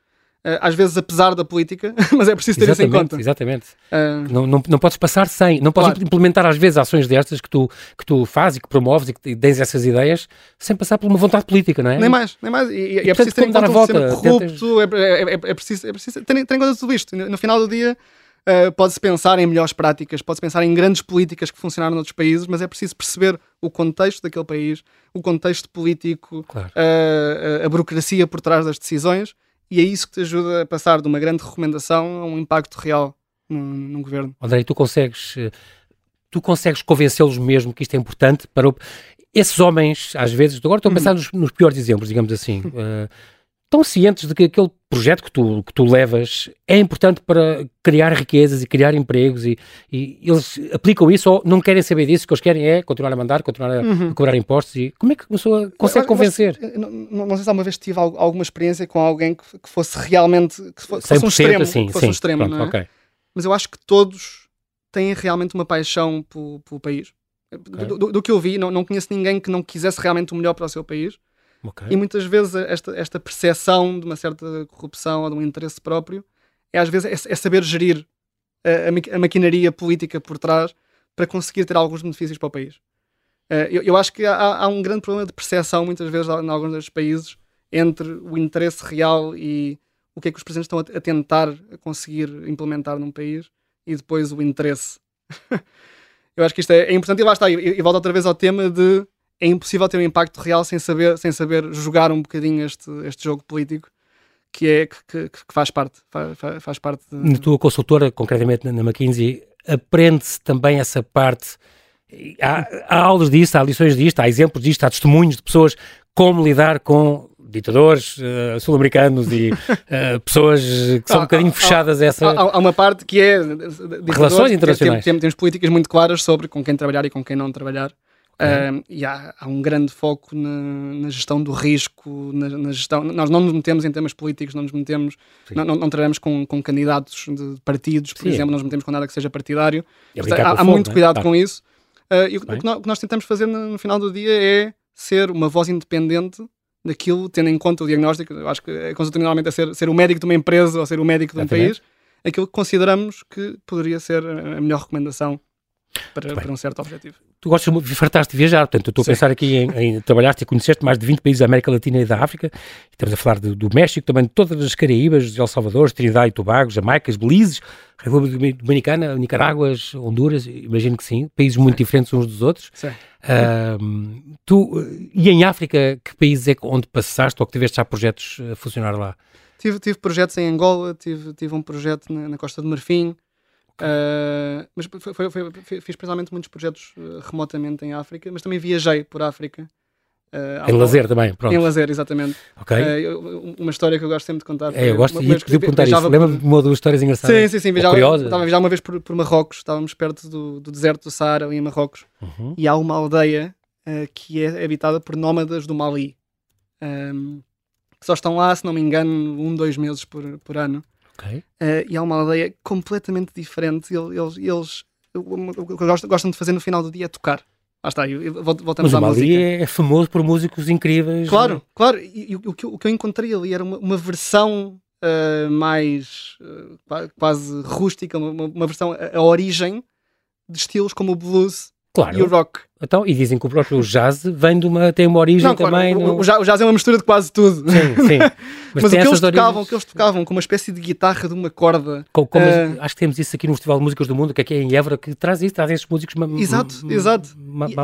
Speaker 2: Uh, às vezes apesar da política, [LAUGHS] mas é preciso ter
Speaker 1: exatamente,
Speaker 2: isso em conta.
Speaker 1: Exatamente. Uh, não, não, não podes passar sem, não podes claro. implementar às vezes ações destas que tu, que tu fazes e que promoves e que tens essas ideias sem passar por uma vontade política, não é?
Speaker 2: Nem mais, nem mais. E, e, e é preciso ter em conta um volta, corrupto, tentas... é, é, é, é, preciso, é preciso ter, ter em conta tudo isto. No final do dia, Uh, pode-se pensar em melhores práticas, pode-se pensar em grandes políticas que funcionaram noutros países, mas é preciso perceber o contexto daquele país, o contexto político,
Speaker 1: claro.
Speaker 2: uh, a burocracia por trás das decisões, e é isso que te ajuda a passar de uma grande recomendação a um impacto real num, num governo.
Speaker 1: André, tu consegues, tu consegues convencê-los mesmo que isto é importante para o... esses homens, às vezes, agora estou a pensar uhum. nos, nos, piores exemplos, digamos assim. Uh, [LAUGHS] estão cientes de que aquele projeto que tu, que tu levas é importante para criar riquezas e criar empregos e, e eles aplicam isso ou não querem saber disso, o que eles querem é continuar a mandar, continuar a, uhum. a cobrar impostos e como é que a pessoa consegue convencer?
Speaker 2: Mas, não, não, sei se alguma vez tive alguma experiência com alguém que, que fosse realmente que fosse, um extremo,
Speaker 1: assim,
Speaker 2: fosse
Speaker 1: sim,
Speaker 2: um extremo
Speaker 1: pronto,
Speaker 2: é?
Speaker 1: okay.
Speaker 2: mas eu acho que todos têm realmente uma paixão pelo, pelo país. Okay. Do, do, do, que eu vi, não, não conheço ninguém que não quisesse realmente o melhor para o seu país. Okay. E muitas vezes esta, esta percepção de uma certa corrupção ou de um interesse próprio é às vezes é, é saber gerir a, a, maquinaria política por trás para conseguir ter alguns benefícios para o país. Uh, eu, eu, acho que há, há, um grande problema de percepção muitas vezes em alguns destes países entre o interesse real e o que é que os presidentes estão a, a tentar conseguir implementar num país e depois o interesse. [LAUGHS] eu acho que isto é, é importante e lá está, e, e volta outra vez ao tema de é impossível ter um impacto real sem saber, sem saber jogar um bocadinho este, este jogo político que, é, que, que faz parte. Faz, faz parte de...
Speaker 1: Na tua consultora, concretamente na McKinsey, aprende-se também essa parte. Há, há aulas disto, há lições disto, há exemplos disto, há testemunhos de pessoas como lidar com ditadores uh, sul-americanos e uh, pessoas que são um bocadinho fechadas a essa...
Speaker 2: Há, há, uma parte que é...
Speaker 1: Relações internacionais.
Speaker 2: Temos, temos políticas muito claras sobre com quem trabalhar e com quem não trabalhar. Uh, e há, há, um grande foco na, na gestão do risco, na, na, gestão. Nós não nos metemos em temas políticos, não nos metemos, não, não, não, trabalhamos com, com candidatos de partidos, por Sim. exemplo, não nos metemos com nada que seja partidário. Portanto, há, há muito né? cuidado com isso. Uh, e o, que nós, o que nós tentamos fazer no, no, final do dia é ser uma voz independente daquilo, tendo em conta o diagnóstico. Eu acho que a consulta normalmente é ser, ser o médico de uma empresa ou ser o médico de um Exatamente. país, aquilo que consideramos que poderia ser a melhor recomendação para, para um certo objetivo.
Speaker 1: Tu gostas muito, fartaste de viajar, portanto, eu estou a pensar aqui em, em trabalhaste e conheceste mais de 20 países da América Latina e da África, estamos a falar de, do México, também de todas as Caraíbas, de El Salvador, Trinidad e Tobago, Jamaicas, Belize, República Dominicana, Nicarágua, Honduras, imagino que sim, países muito diferentes uns dos outros.
Speaker 2: Sim.
Speaker 1: Uh, tu, e em África, que países é onde passaste ou que tiveste já projetos a funcionar lá?
Speaker 2: Tive, tive projetos em Angola, tive, tive um projeto na, na Costa do Marfim, Uh, mas foi, foi, foi, fiz principalmente muitos projetos uh, remotamente em África, mas também viajei por África.
Speaker 1: Uh, em lazer também, pronto.
Speaker 2: Em lazer, exatamente.
Speaker 1: Ok.
Speaker 2: Eu, uma história que eu gosto sempre de contar.
Speaker 1: É, eu gosto de pedir perguntar isso. Lembra-me de uma duas histórias engraçadas.
Speaker 2: Sim, sim, sim. Viajava, estava a viajar uma vez por, por Marrocos, estávamos perto do, do deserto do Saara, ali em Marrocos, uhum. e há uma aldeia que é habitada por nómadas do Mali. Um, que só estão lá, se não me engano, um, dois meses por, por ano.
Speaker 1: Okay.
Speaker 2: Uh, e é uma aldeia completamente diferente. Eles, eles o que gostam, gostam de fazer no final do dia é tocar. Lá está, voltamos
Speaker 1: Mas
Speaker 2: à música.
Speaker 1: Mas é famoso por músicos incríveis.
Speaker 2: Claro, claro. E, e o, que, o, que eu encontrei ali era uma, uma versão uh, mais uh, quase rústica, uma, uma versão, a, a, origem de estilos como o blues
Speaker 1: claro.
Speaker 2: e o rock.
Speaker 1: Então, e dizem que o próprio jazz vem de uma, tem uma origem
Speaker 2: não,
Speaker 1: também.
Speaker 2: Claro, no... o, jazz é uma mistura de quase tudo.
Speaker 1: Sim, sim. [LAUGHS]
Speaker 2: Mas, Mas o, que eles tocavam, o que eles tocavam com uma espécie de guitarra de uma corda.
Speaker 1: Com, como, uh... Acho que temos isso aqui no Festival de Músicas do Mundo, que aqui é em Évora, que traz isso, trazem esses músicos.
Speaker 2: Exato, exato.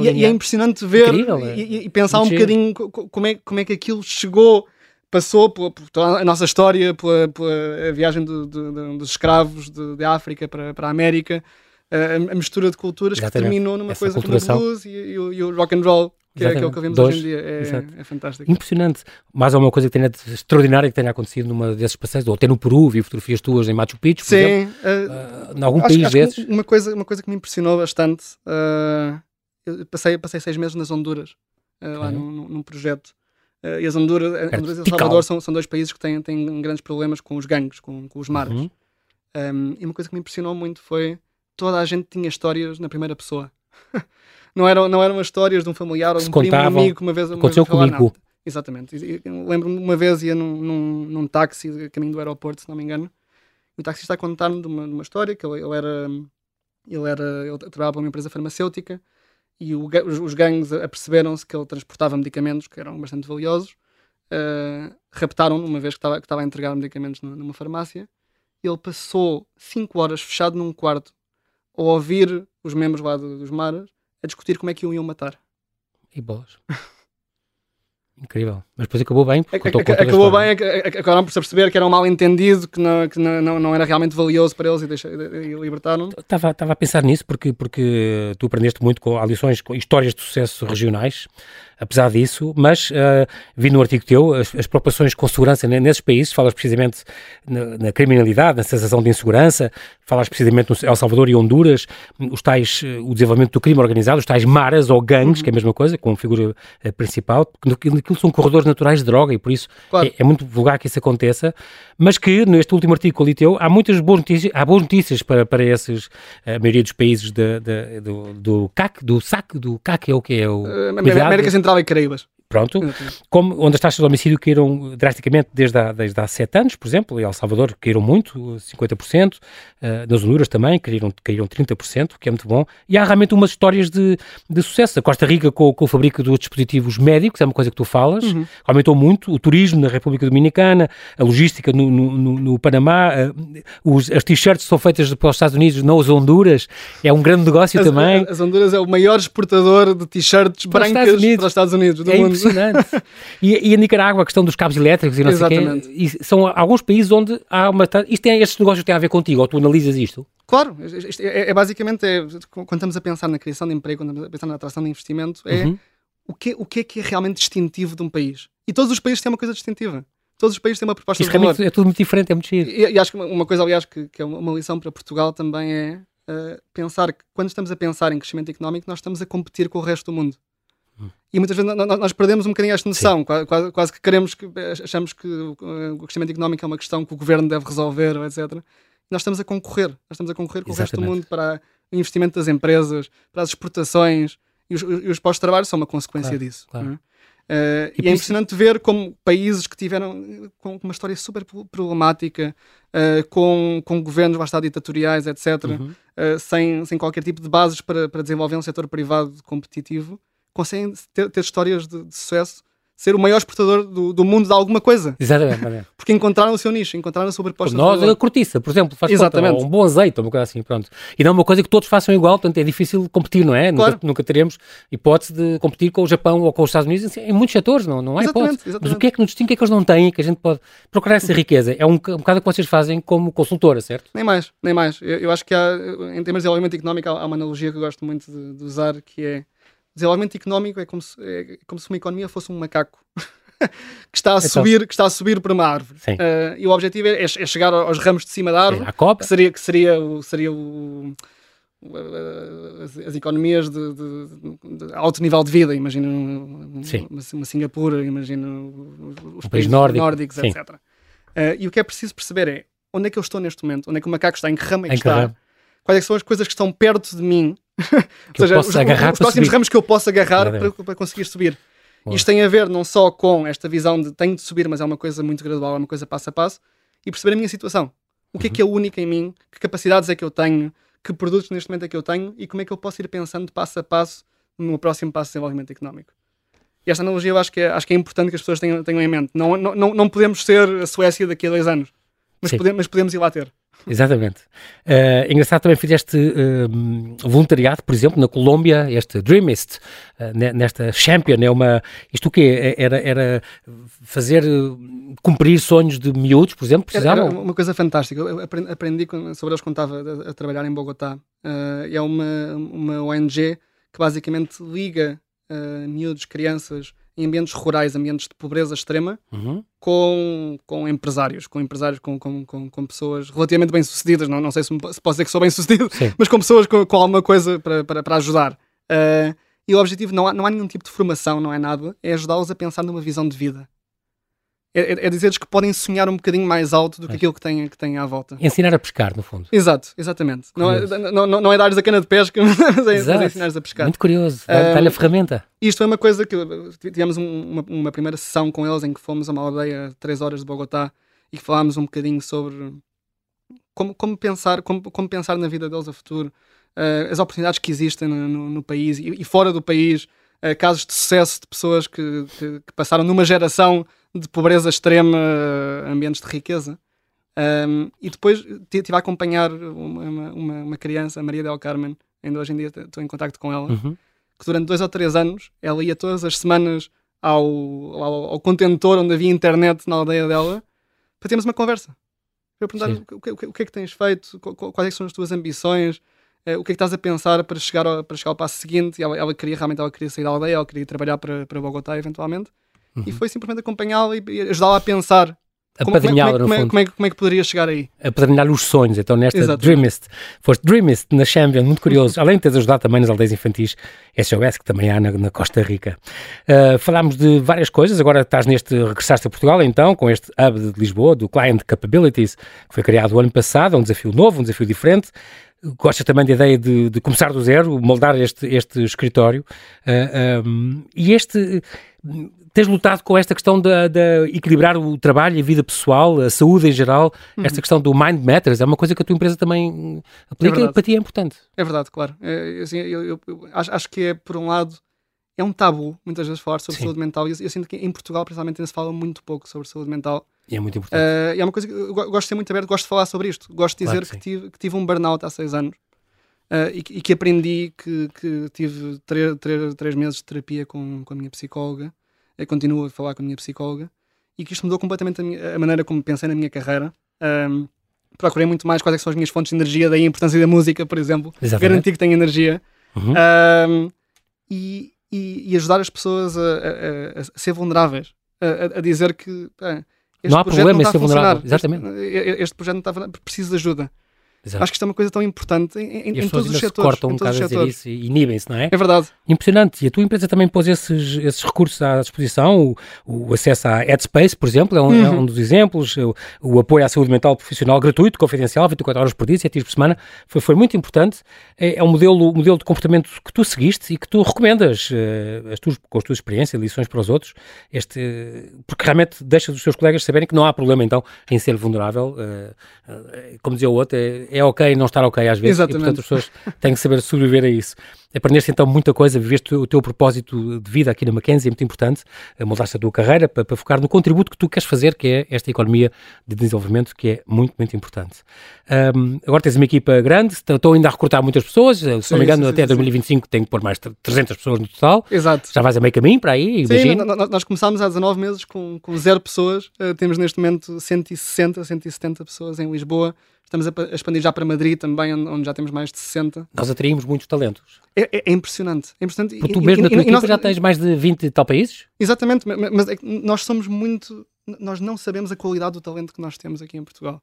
Speaker 2: E, e, é impressionante ver Incrível, é. e, e, pensar um bocadinho como é, como é que aquilo chegou passou por, por, toda a nossa história, pela, pela viagem do, do, dos escravos de, de África para, para a América, a, a mistura de culturas Exatamente. que terminou numa Essa coisa como o blues e, e, o, e, o, rock and roll. Que é, é, o que vemos Dois, hoje em dia. É, é, fantástico.
Speaker 1: Impressionante. Mais alguma coisa que tenha extraordinária que tenha acontecido numa desses passeios, ou até no Peru, vi fotografias tuas em Machu Picchu,
Speaker 2: Sim.
Speaker 1: Exemplo, uh, uh, em algum acho, país
Speaker 2: acho
Speaker 1: desses.
Speaker 2: Uma coisa, uma coisa que me impressionou bastante, uh, eu passei, passei seis meses nas Honduras, uh, lá num, num projeto. Uh, e as Honduras, Honduras e El Salvador são, são dois países que têm, têm grandes problemas com os gangues, com, com os mares. Uhum. Um, e uma coisa que me impressionou muito foi toda a gente tinha histórias na primeira pessoa. [LAUGHS] não, eram, não eram as histórias de um familiar ou de um primo, um amigo que uma vez. Uma
Speaker 1: aconteceu
Speaker 2: vez
Speaker 1: comigo. Não.
Speaker 2: Exatamente. Lembro-me uma vez ia num, num, num táxi a caminho do aeroporto, se não me engano. E o taxista a contar-me de uma, de uma história que ele, ele era. Ele, era, ele trabalhava para uma empresa farmacêutica e o, os, os gangues aperceberam-se que ele transportava medicamentos que eram bastante valiosos. Uh, raptaram-no uma vez que estava, que estava a entregar medicamentos numa farmácia. Ele passou 5 horas fechado num quarto a ouvir os membros lá dos Maras a discutir como é que o iam matar.
Speaker 1: E bolas. [LAUGHS] Incrível. Mas depois acabou bem.
Speaker 2: Acabou bem, acabaram por se perceber que era um mal entendido, que não, que não, não era realmente valioso para eles e, deixa, e libertaram.
Speaker 1: Estava, a pensar nisso porque, porque tu aprendeste muito com lições, com histórias de sucesso regionais apesar disso, mas uh, vi no artigo teu as, as preocupações com segurança nesses países, falas precisamente na, na, criminalidade, na sensação de insegurança, falas precisamente no El Salvador e Honduras, os tais, eh, o desenvolvimento do crime organizado, os tais maras ou gangues, uhum. que é a mesma coisa, com figura uh, principal, porque aquilo são corredores naturais de droga e por isso claro. é, é, muito vulgar que isso aconteça, mas que neste último artigo ali teu há muitas boas notícias, há boas notícias para, para esses, a maioria dos países de, de, do, do CAC, do SAC, do CAC é o que é o...
Speaker 2: Uh, América Central e Caraíbas.
Speaker 1: Pronto, como, onde as taxas de homicídio caíram drasticamente desde há, desde há sete anos, por exemplo, em El Salvador caíram muito, 50%, uh, eh, nas Honduras também caíram, caíram 30%, que é muito bom, e há realmente umas histórias de, de sucesso. A Costa Rica com, com o fabrico dos dispositivos médicos, é uma coisa que tu falas, uhum. aumentou muito, o turismo na República Dominicana, a logística no, no, no, no Panamá, uh, os, as t-shirts são feitas pelos Estados Unidos, não as Honduras, é um grande negócio
Speaker 2: as,
Speaker 1: também.
Speaker 2: As Honduras é o maior exportador de t-shirts brancas para os Estados Unidos, para os Estados Unidos do
Speaker 1: é
Speaker 2: mundo
Speaker 1: impressionante. [LAUGHS] e, e, a Nicarágua, a questão dos cabos elétricos e não Exatamente. sei quê. E são alguns países onde há uma. Isto tem, estes negócios têm a ver contigo, ou tu analisas isto?
Speaker 2: Claro, é, é, basicamente é, quando estamos a pensar na criação de emprego, quando estamos a pensar na atração de investimento, é uhum. o, que, o que é que é realmente distintivo de um país. E todos os países têm uma coisa distintiva. Todos os países têm uma proposta
Speaker 1: Isso de valor. É tudo muito diferente, é muito giro.
Speaker 2: E, e acho que uma coisa, aliás, que, que, é uma lição para Portugal também é uh, pensar que quando estamos a pensar em crescimento económico, nós estamos a competir com o resto do mundo. E muitas vezes nós perdemos um bocadinho esta noção, quase, quase, que queremos que achamos que o crescimento económico é uma questão que o governo deve resolver, etc. Nós estamos a concorrer, nós estamos a concorrer com Exatamente. o resto do mundo para o investimento das empresas, para as exportações e os, os postos de trabalho são uma consequência claro, disso. Claro. Uh, e, e é impressionante ver como países que tiveram com uma história super problemática, uh, com, com governos bastante ditatoriais, etc., uhum. uh, sem, sem qualquer tipo de bases para, para desenvolver um setor privado competitivo, conseguem ter, ter histórias de, de, sucesso, ser o maior exportador do, do mundo de alguma coisa.
Speaker 1: Exatamente. [LAUGHS]
Speaker 2: Porque encontraram o seu nicho, encontraram a sua proposta.
Speaker 1: Nós, a cortiça, por exemplo, faz Exatamente. Conta, um bom azeite, uma coisa assim, pronto. E não é uma coisa que todos façam igual, portanto é difícil competir, não é? Claro. Nunca, nunca teremos hipótese de competir com o Japão ou com os Estados Unidos em muitos setores, não, não exatamente, hipótese. Exatamente. Mas o que é que nos distingue, o que é que eles não têm, que a gente pode procurar essa riqueza? É um, um bocado o que vocês fazem como consultora, certo?
Speaker 2: Nem mais, nem mais. Eu, eu acho que há, em termos de desenvolvimento económico, há, há uma analogia que eu gosto muito de, de usar, que é desenvolvimento económico é como se, é como se uma economia fosse um macaco [LAUGHS] que, está a então, subir, que está a subir para uma árvore. Uh, e o objetivo é, é, chegar aos ramos de cima da árvore, que seria, que seria, seria o, as, as, economias de, de, de, alto nível de vida, imagina uma, uma, Singapura, imagina os países nórdico. nórdicos, Sim. etc. Uh, e o que é preciso perceber é onde é que eu estou neste momento, onde é que o macaco está, em que ramo é que está, quais é são as coisas que estão perto de mim
Speaker 1: Ou seja, os, os, próximos
Speaker 2: subir. ramos que eu posso agarrar para, para, conseguir subir. Boa. Isto tem a ver não só com esta visão de tenho de subir, mas é uma coisa muito gradual, é uma coisa passo a passo, e perceber a minha situação. O que uhum. é que é único em mim? Que capacidades é que eu tenho? Que produtos neste momento é que eu tenho? E como é que eu posso ir pensando passo a passo no meu próximo passo de desenvolvimento económico? E esta analogia eu acho que é, acho que é importante que as pessoas tenham, tenham em mente. Não, não, não podemos ser a Suécia daqui a dois anos, mas, podemos, mas podemos ir lá ter.
Speaker 1: Exatamente. Uh, engraçado também fizeste uh, voluntariado, por exemplo, na Colômbia, este Dreamist, uh, nesta Champion, é uma. Isto o quê? É, era, era fazer. cumprir sonhos de miúdos, por exemplo? Precisavam?
Speaker 2: Era uma coisa fantástica. Eu aprendi sobre eles quando estava a, a trabalhar em Bogotá. é uma, uma ONG que basicamente liga miúdos, crianças em ambientes rurais, ambientes de pobreza extrema, uhum. com, com empresários, com empresários, com, com, com, com pessoas relativamente bem-sucedidas, não, não sei se, se posso dizer que sou bem-sucedido, [LAUGHS] mas com pessoas com, com alguma coisa para, para, para ajudar. Uh, e o objetivo não há, não há nenhum tipo de formação, não é nada, é ajudá-los a pensar numa visão de vida. É, é, é dizer-lhes que podem sonhar um bocadinho mais alto do que aquilo que têm, que têm à volta.
Speaker 1: Ensinar a pescar, no fundo.
Speaker 2: Exato, exatamente. Não é, não, não, é dar-lhes a cana de pesca, [LAUGHS] mas é, é ensinar-lhes a pescar.
Speaker 1: Muito curioso, dá-lhe a ferramenta.
Speaker 2: Isto foi uma coisa que tivemos uma, uma, primeira sessão com eles em que fomos a uma aldeia a 3 horas de Bogotá e falámos um bocadinho sobre como, como, pensar, como, como pensar na vida deles a futuro, uh, as oportunidades que existem no, no, no país e, e, fora do país, uh, casos de sucesso de pessoas que, que, que passaram numa geração de pobreza extrema a ambientes de riqueza. Um, e depois estive a acompanhar uma, uma, uma, criança, Maria del Carmen, ainda hoje em dia estou em contato com ela, uhum. que durante dois ou três anos ela ia todas as semanas ao, ao, ao, contentor onde havia internet na aldeia dela para termos uma conversa. Para perguntar o que, o que, é que tens feito, quais é são as tuas ambições, eh, o que é que estás a pensar para chegar ao, para chegar ao passo seguinte. E ela, ela, queria realmente ela queria sair da aldeia, ela queria trabalhar para, para Bogotá eventualmente. Uhum. E foi simplesmente acompanhá-la e ajudá-la a pensar
Speaker 1: apadrinhá-la,
Speaker 2: como,
Speaker 1: no
Speaker 2: fundo. Como é, como é que poderia chegar aí?
Speaker 1: Apadrinhar os sonhos, então nesta Exatamente. Dreamist. Foste Dreamist na Champion, muito curioso. Além de teres ajudado também nas aldeias infantis SOS, que também há na, na Costa Rica. Uh, falámos de várias coisas, agora estás neste, regressaste a Portugal então, com este hub de Lisboa, do Client Capabilities, que foi criado o ano passado, é um desafio novo, um desafio diferente. Gostas também da ideia de, de, começar do zero, moldar este, este escritório. Uh, ah, um, e este tens lutado com esta questão de, de, equilibrar o trabalho e a vida pessoal, a saúde em geral, uhum. esta questão do mind matters, é uma coisa que a tua empresa também aplica é e para ti é importante.
Speaker 2: É verdade, claro. É, assim, eu, eu, eu acho, acho, que é, por um lado, é um tabu muitas vezes falar sobre Sim. saúde mental e eu, eu, sinto que em Portugal, principalmente, ainda se fala muito pouco sobre saúde mental.
Speaker 1: E é muito importante.
Speaker 2: Uh, e é uma coisa que eu gosto de ser muito aberto, gosto de falar sobre isto. Gosto de dizer claro que, que, tive, que, tive, um burnout há seis anos. Uh, e, e, que aprendi que, que tive três, três, três meses de terapia com, com a minha psicóloga eu continuo a falar com a minha psicóloga e que isto mudou completamente a, minha, a maneira como pensei na minha carreira. Um, procurei muito mais quais é são as minhas fontes de energia, daí a importância da música, por exemplo. Exatamente. Garantir que tenho energia. Uhum. Um, e, e, e, ajudar as pessoas a, a, a ser vulneráveis, a, dizer que
Speaker 1: este não há problema em ser vulnerável. Exatamente.
Speaker 2: Este, este, projeto não está preciso de ajuda. Exato. Acho que isto é uma coisa tão importante em, em, em todos os setores.
Speaker 1: cortam um bocado a dizer isso e inibem-se, não é?
Speaker 2: É verdade.
Speaker 1: Impressionante. E a tua empresa também pôs esses, esses recursos à disposição, o, o acesso à Headspace, por exemplo, é um, uhum. é um dos exemplos, o, o, apoio à saúde mental profissional gratuito, confidencial, 24 horas por dia, 7 dias por semana, foi, foi muito importante. É, é um modelo, modelo de comportamento que tu seguiste e que tu recomendas uh, as tuas, com as tuas experiências, lições para os outros, este, porque realmente deixas os seus colegas saberem que não há problema então em ser vulnerável. Uh, uh, como dizia o outro, é, é ok não estar ok às vezes. Exatamente. E, portanto, as pessoas têm que saber sobreviver a isso. Aprendeste então muita coisa, viveste o teu propósito de vida aqui na Mackenzie, é muito importante, moldaste a tua carreira para, para, focar no contributo que tu queres fazer, que é esta economia de desenvolvimento, que é muito, muito importante. Um, agora tens uma equipa grande, estou ainda a recrutar muitas pessoas, se sim, não me engano, sim, até sim, 2025 tenho que pôr mais 300 pessoas no total.
Speaker 2: Exato.
Speaker 1: Já vais a meio caminho para aí, imagino.
Speaker 2: Sim, nós começámos há 19 meses com, com zero pessoas, uh, temos neste momento 160, 170 pessoas em Lisboa, Estamos a expandir já para Madrid também, onde já temos mais de 60.
Speaker 1: Nós atraímos muitos talentos.
Speaker 2: É, é, é impressionante. É impressionante.
Speaker 1: Porque tu mesmo e, na tua e, nós... já tens mais de 20 tal países?
Speaker 2: Exatamente, mas é nós somos muito... Nós não sabemos a qualidade do talento que nós temos aqui em Portugal.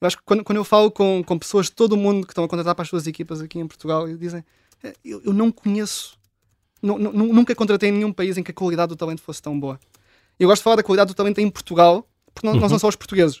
Speaker 2: Eu acho que quando, quando eu falo com, com pessoas de todo o mundo que estão a contratar para as suas equipas aqui em Portugal, eles dizem, é, eu, eu não conheço, nunca contratei em nenhum país em que a qualidade do talento fosse tão boa. Eu gosto de falar da qualidade do talento em Portugal, porque nós, uhum. não somos portugueis.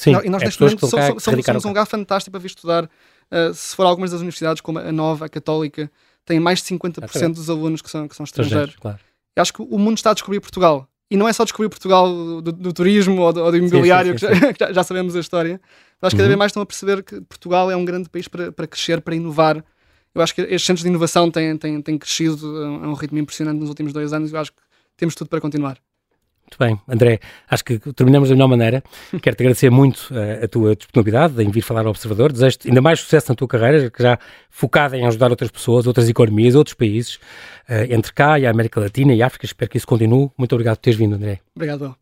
Speaker 1: Sim,
Speaker 2: e nós, é neste momento, somos, somos, somos um lugar fantástico para vir estudar. Uh, se for algumas das universidades, como a Nova, a Católica, tem mais de 50% é dos alunos que são, que são estrangeiros. Claro. Eu acho que o mundo está a descobrir Portugal. E não é só descobrir Portugal do, do turismo ou do, ou do imobiliário, sim, sim, sim, [LAUGHS] que, já, já, sabemos a história. Mas acho que cada vez uhum. mais estão a perceber que Portugal é um grande país para, para crescer, para inovar. Eu acho que estes centros de inovação têm, têm, têm crescido a um ritmo impressionante nos últimos dois anos e eu acho que temos tudo para continuar.
Speaker 1: Muito bem, André, acho que terminamos da melhor maneira. [LAUGHS] Quero-te agradecer muito uh, a tua disponibilidade em vir falar ao Observador. Desejo-te ainda mais sucesso na tua carreira, já focada em ajudar outras pessoas, outras economias, outros países, uh, entre cá e a América Latina e África. Espero que isso continue. Muito obrigado por teres vindo, André.
Speaker 2: Obrigado.